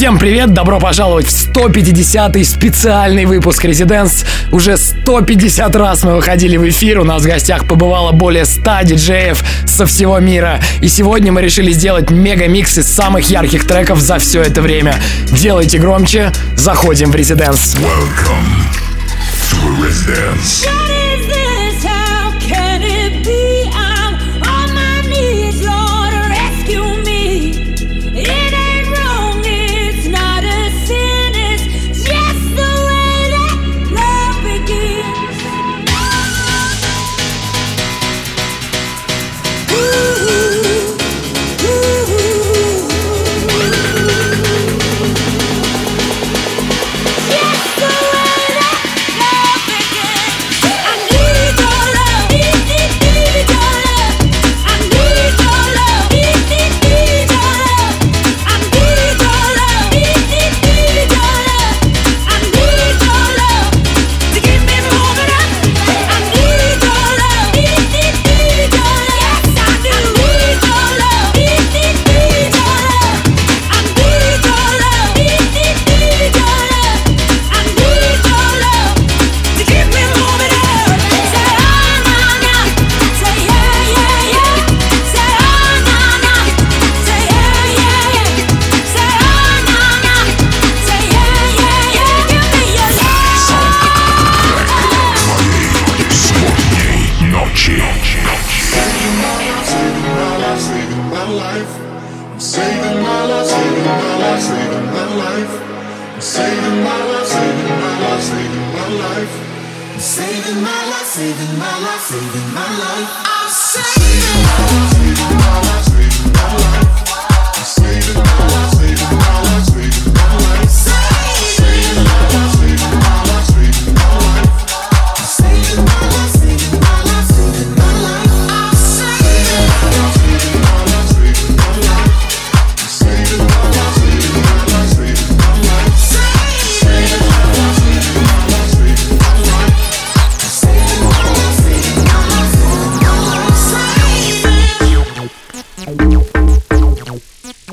Всем привет, добро пожаловать в 150-й специальный выпуск Резиденс. Уже 150 раз мы выходили в эфир, у нас в гостях побывало более 100 диджеев со всего мира. И сегодня мы решили сделать мега-микс из самых ярких треков за все это время. Делайте громче, заходим в Резиденс. Welcome to Residence.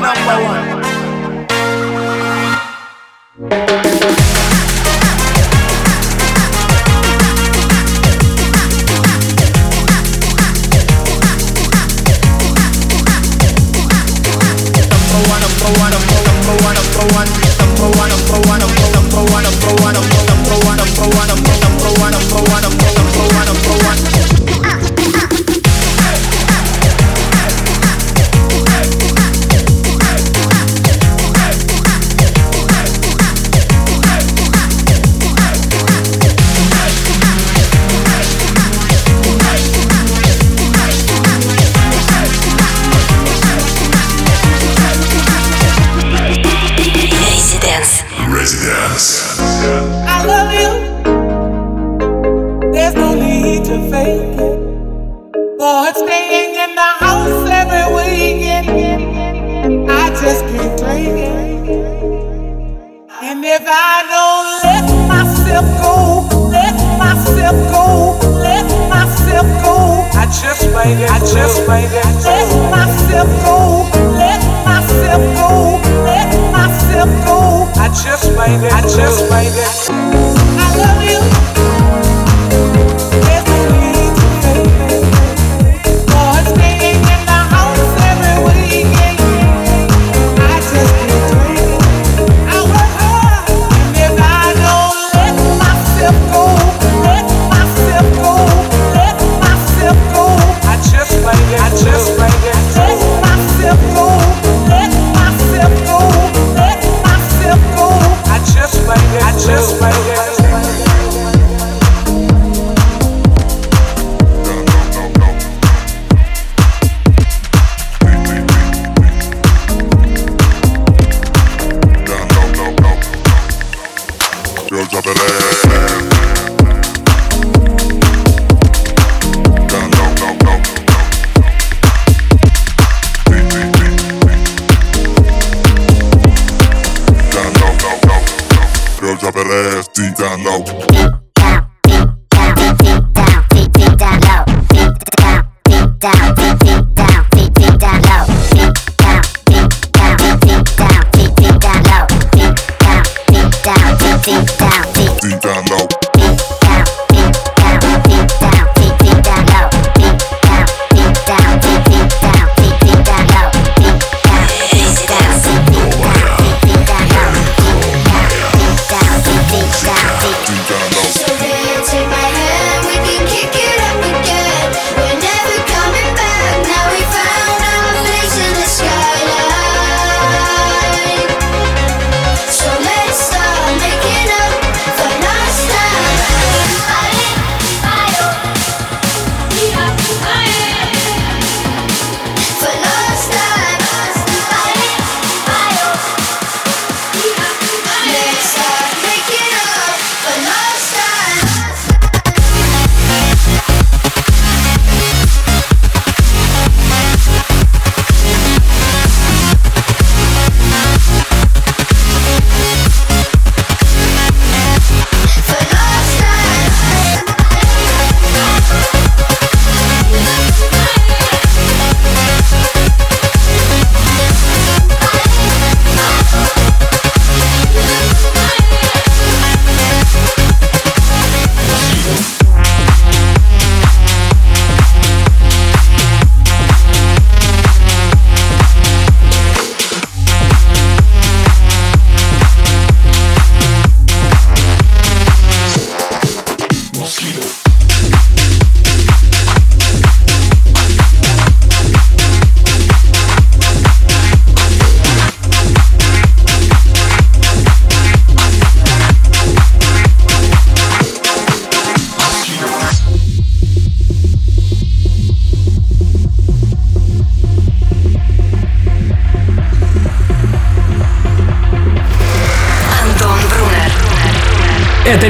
number one.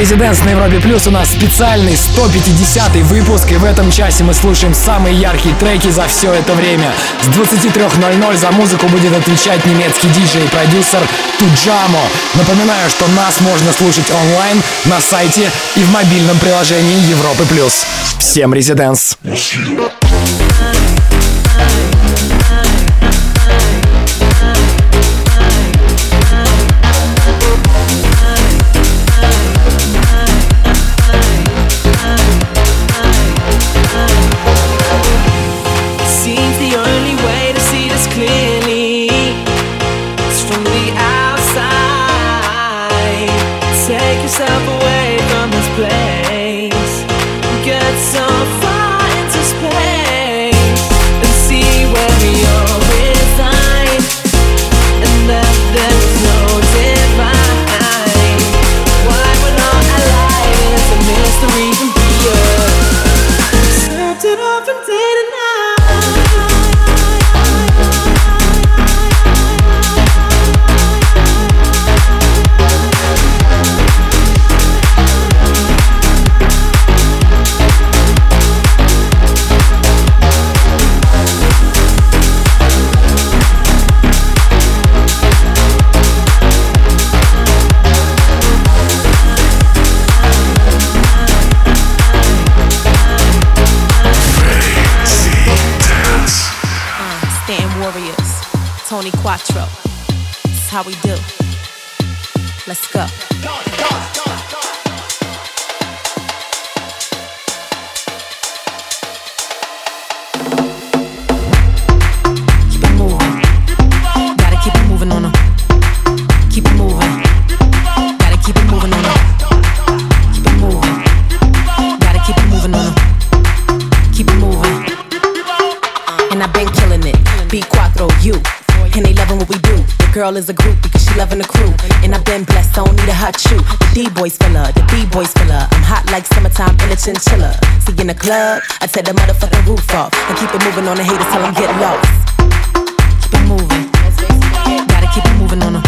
Residents на Европе Плюс у нас специальный 150 выпуск, и в этом часе мы слушаем самые яркие треки за все это время. С 23.00 за музыку будет отвечать немецкий диджей и продюсер Туджамо. Напоминаю, что нас можно слушать онлайн, на сайте и в мобильном приложении Европы Плюс. Всем Residents! Money Quattro. This is how we do. Let's go. Girl is a group because she loving the crew. And I've been blessed, I don't need a hot shoe. The D-boys filler, the B-boys filler. I'm hot like summertime in a chinchilla. See in the club, I tear the motherfucking roof off. And keep it moving on the haters till I'm get lost. Keep it moving. Gotta keep it moving on them.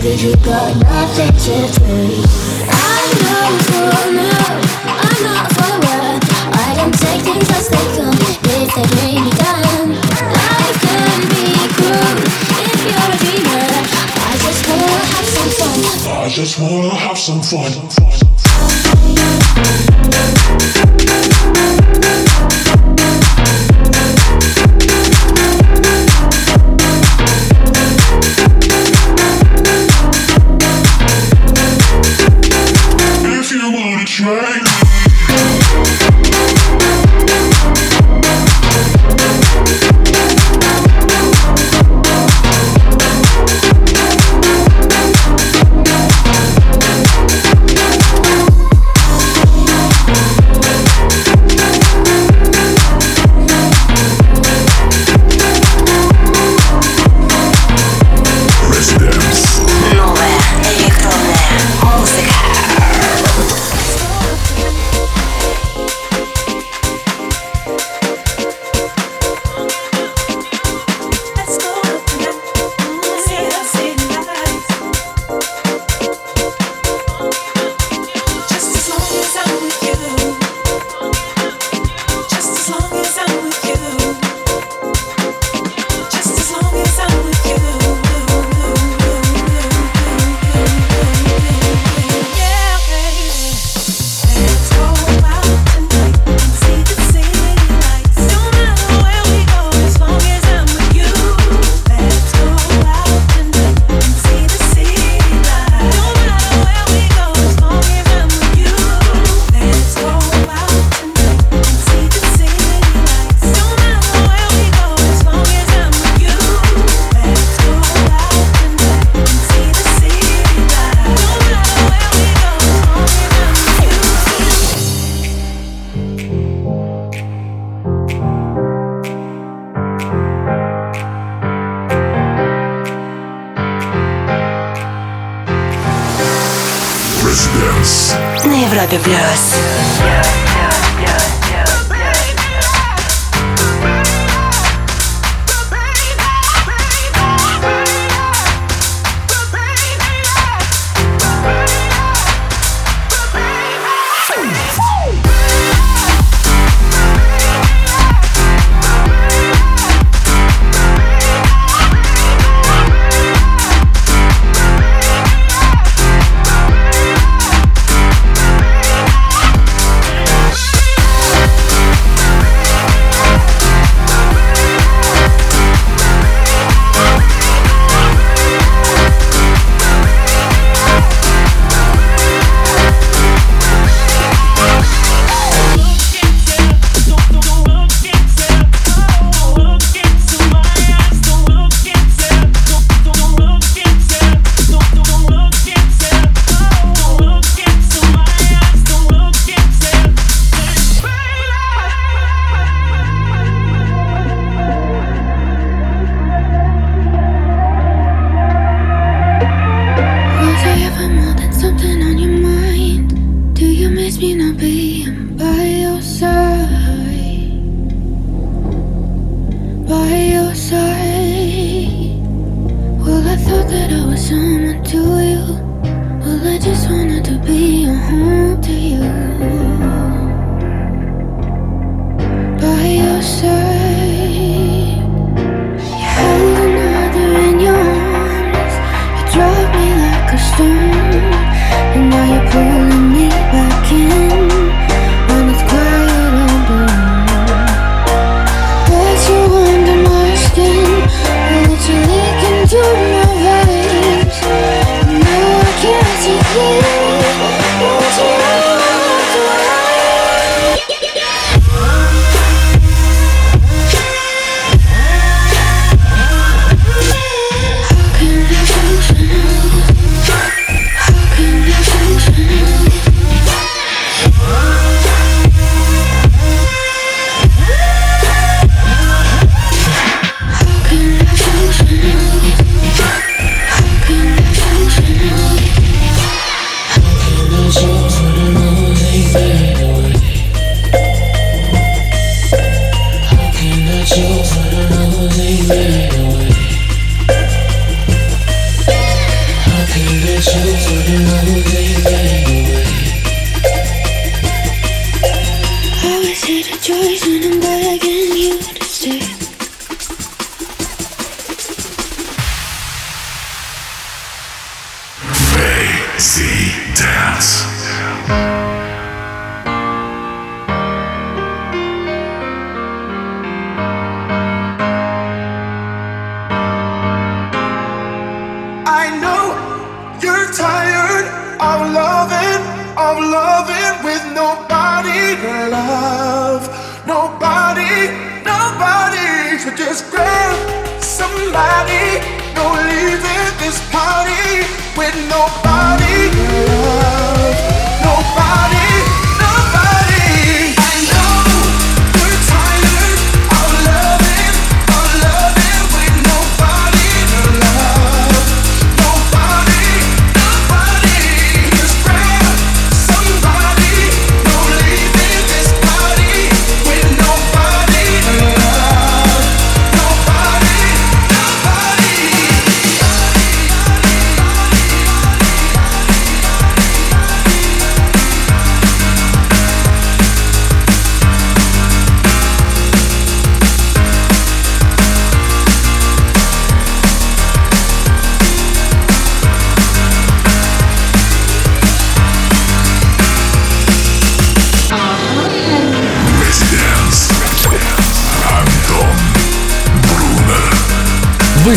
baby, you got nothing to prove. I know for now, I'm not for. I don't take things as they if they bring me down. Life can be cruel if you're a dreamer. I just wanna have some fun. I just wanna have some fun.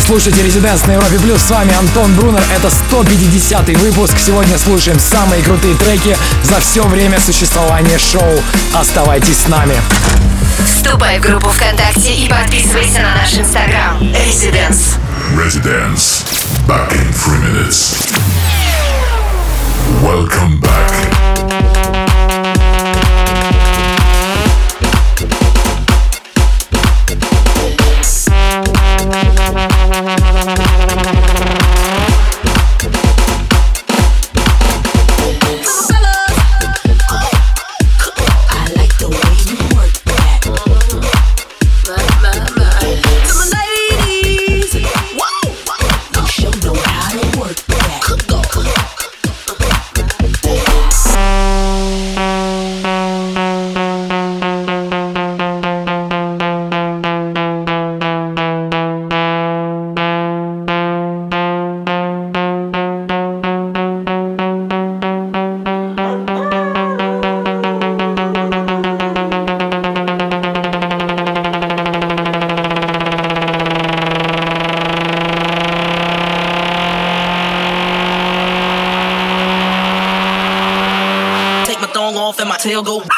слушаете Резиденс на Европе Плюс. С вами Антон Брунер. Это 150 выпуск. Сегодня слушаем самые крутые треки за все время существования шоу. Оставайтесь с нами. Вступай в группу ВКонтакте и подписывайся на наш инстаграм. Резиденс. Резиденс. Back in three minutes. Welcome back. go.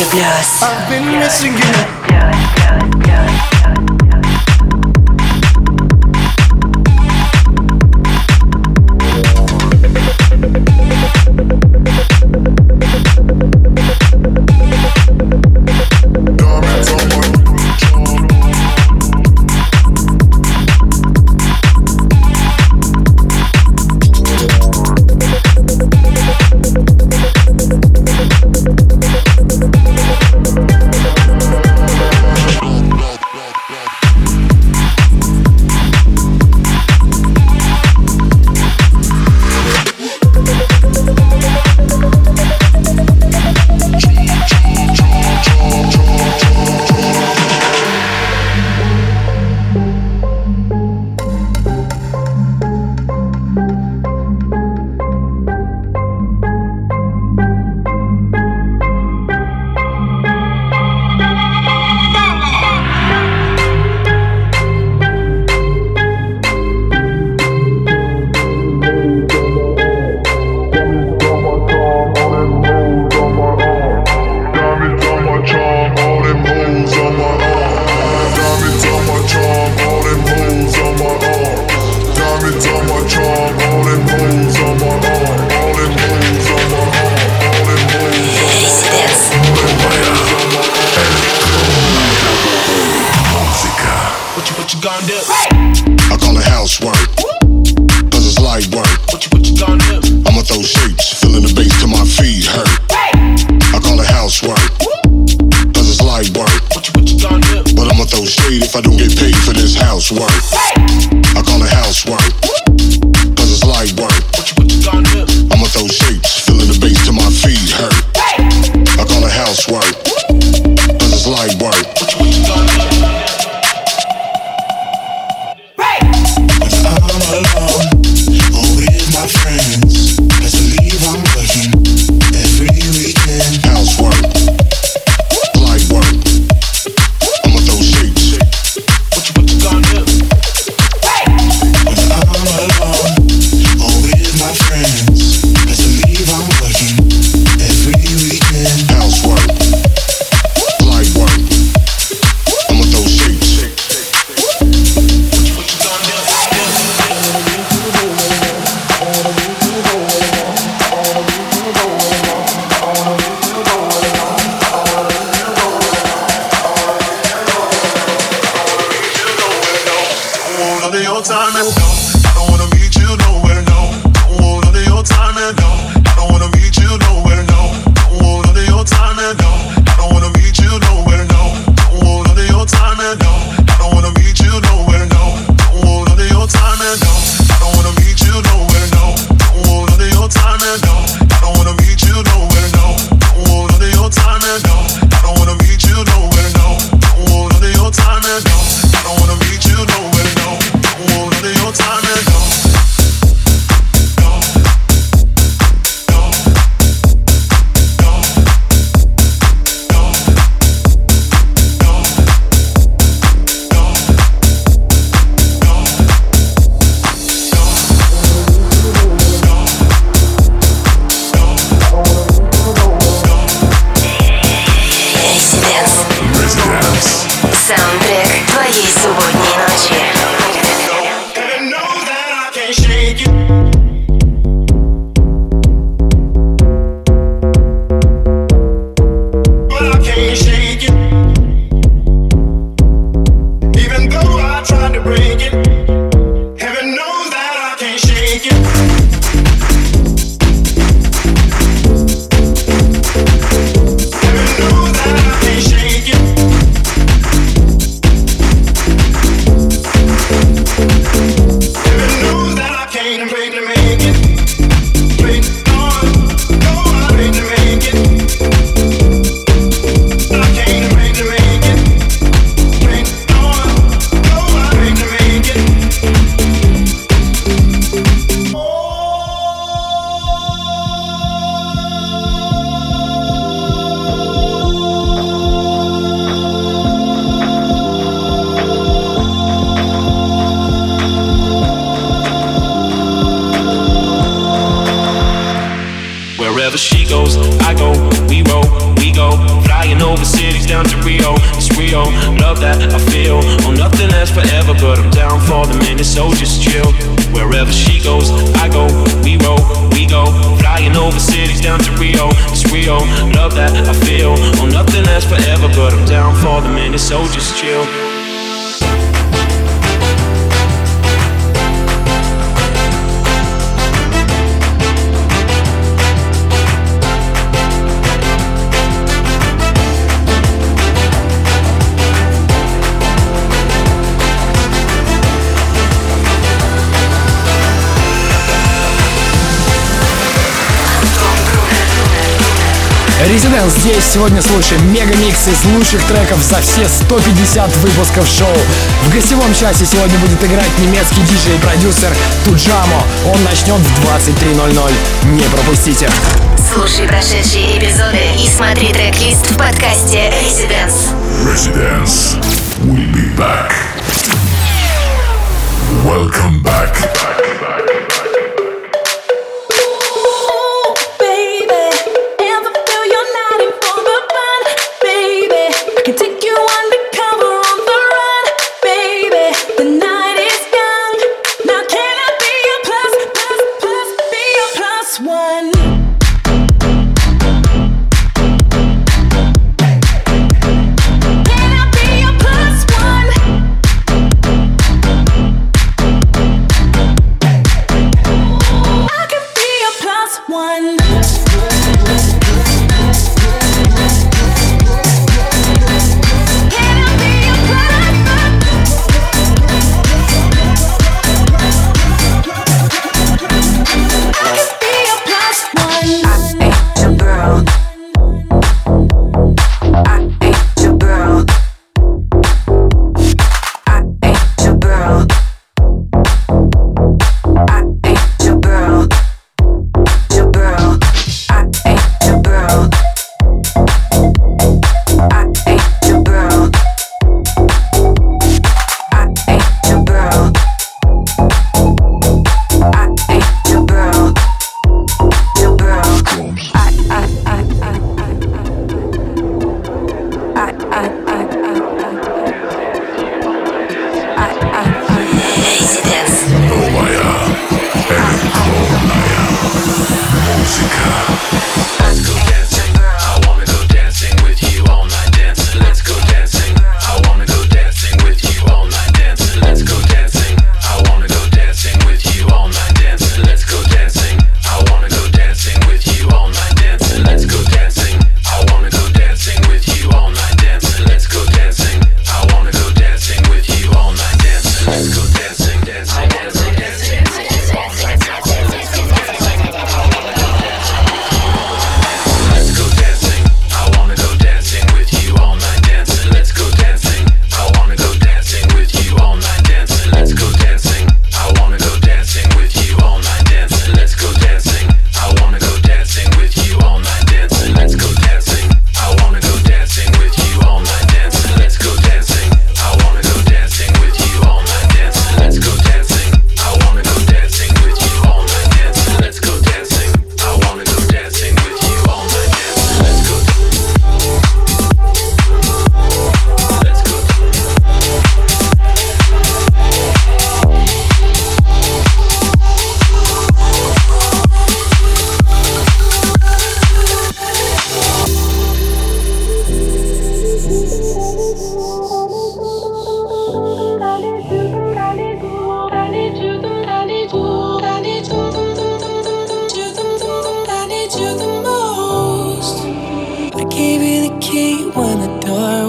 I've been missing you. gonna do? I call it housework, it's light work. What? I'ma throw shapes, filling the bass my feet. I call it cause it's light work. What you. But I'ma throw shade if I don't get paid for this housework. Сегодня слушаем мега-микс из лучших треков за все 150 выпусков шоу. В гостевом часе сегодня будет играть немецкий диджей и продюсер Туджамо. Он начнет в 23.00. Не пропустите. Слушай прошедшие эпизоды и смотри трек-лист в подкасте Residence. Residence. We'll be back. Welcome back. One.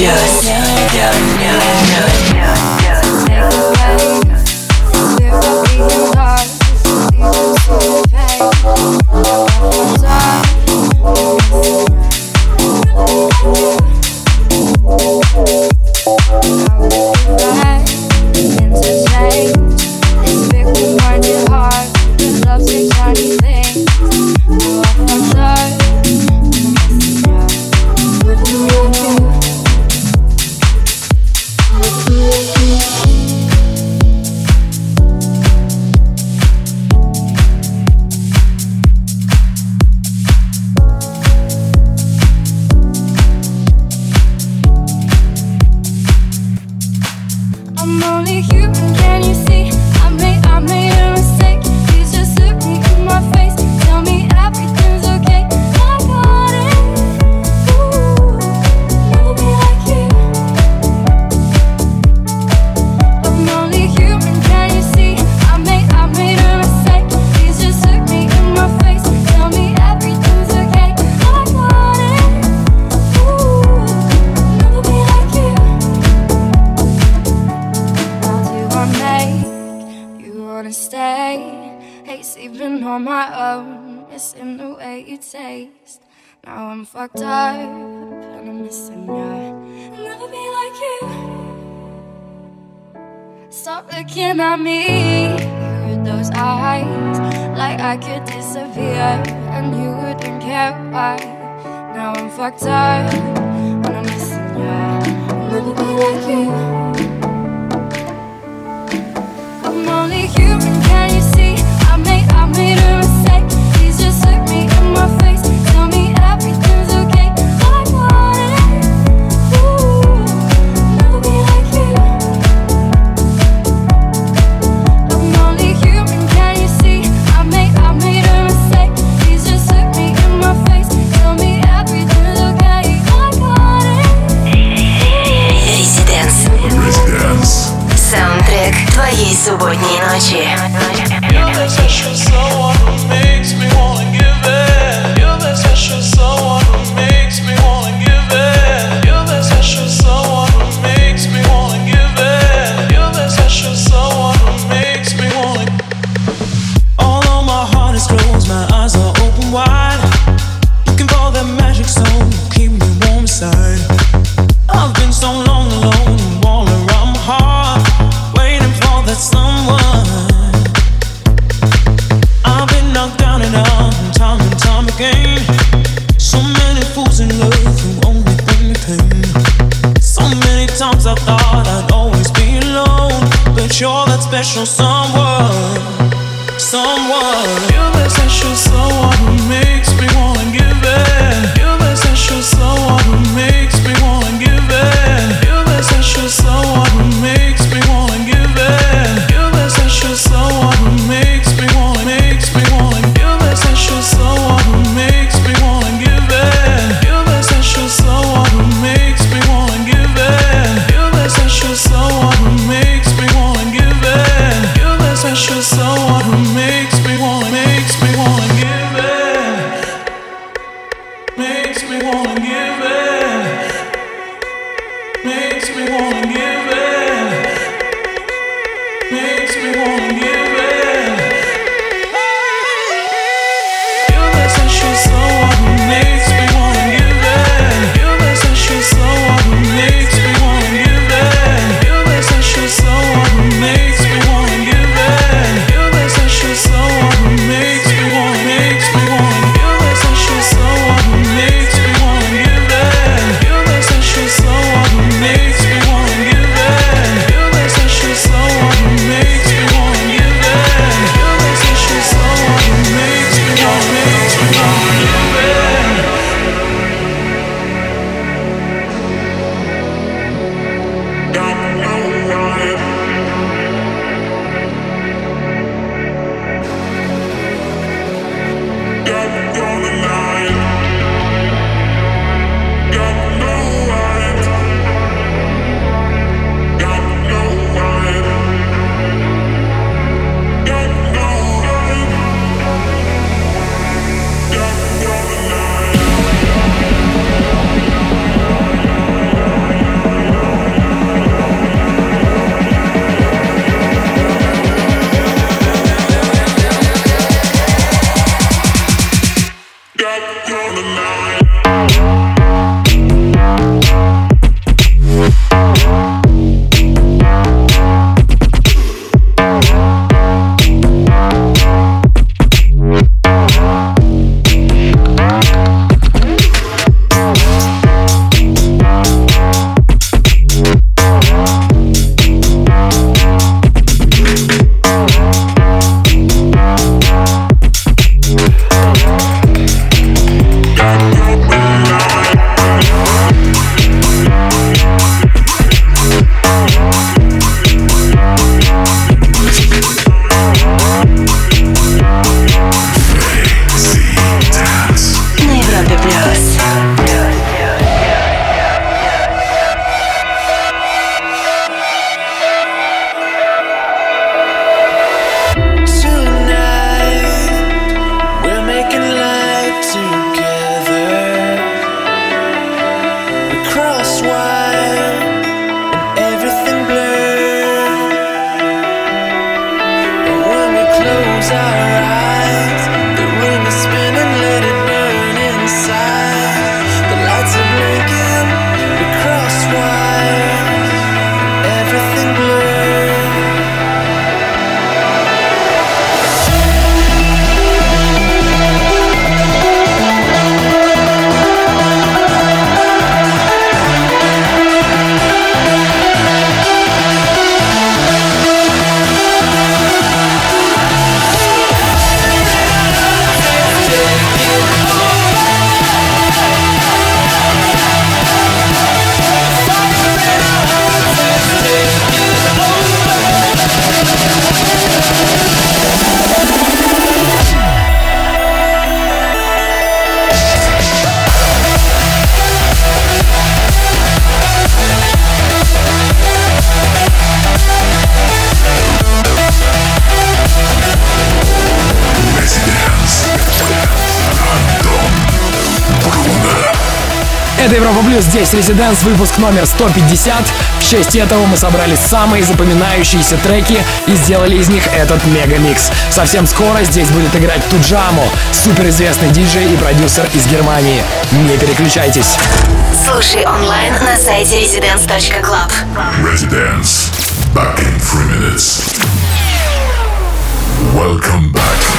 Yeah. Здесь Резиденс, выпуск номер 150. В честь этого мы собрали самые запоминающиеся треки и сделали из них этот мега-микс. Совсем скоро здесь будет играть Туджаму, суперизвестный диджей и продюсер из Германии. Не переключайтесь. Слушай онлайн на сайте residence.club. Residence. Back in three minutes. Welcome back.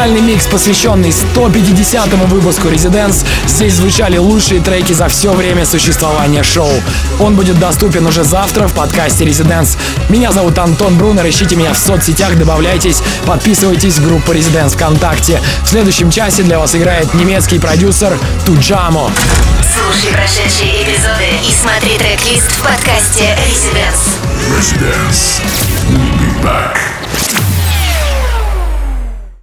Специальный микс, посвященный 150-му выпуску Residents. Здесь звучали лучшие треки за все время существования шоу. Он будет доступен уже завтра в подкасте Residents. Меня зовут Антон Брунер, ищите меня в соцсетях, добавляйтесь, подписывайтесь в группу Residents ВКонтакте. В следующем часе для вас играет немецкий продюсер Туджамо. Слушай прошедшие эпизоды и смотри трек-лист в подкасте Residence. Residence. We'll be back.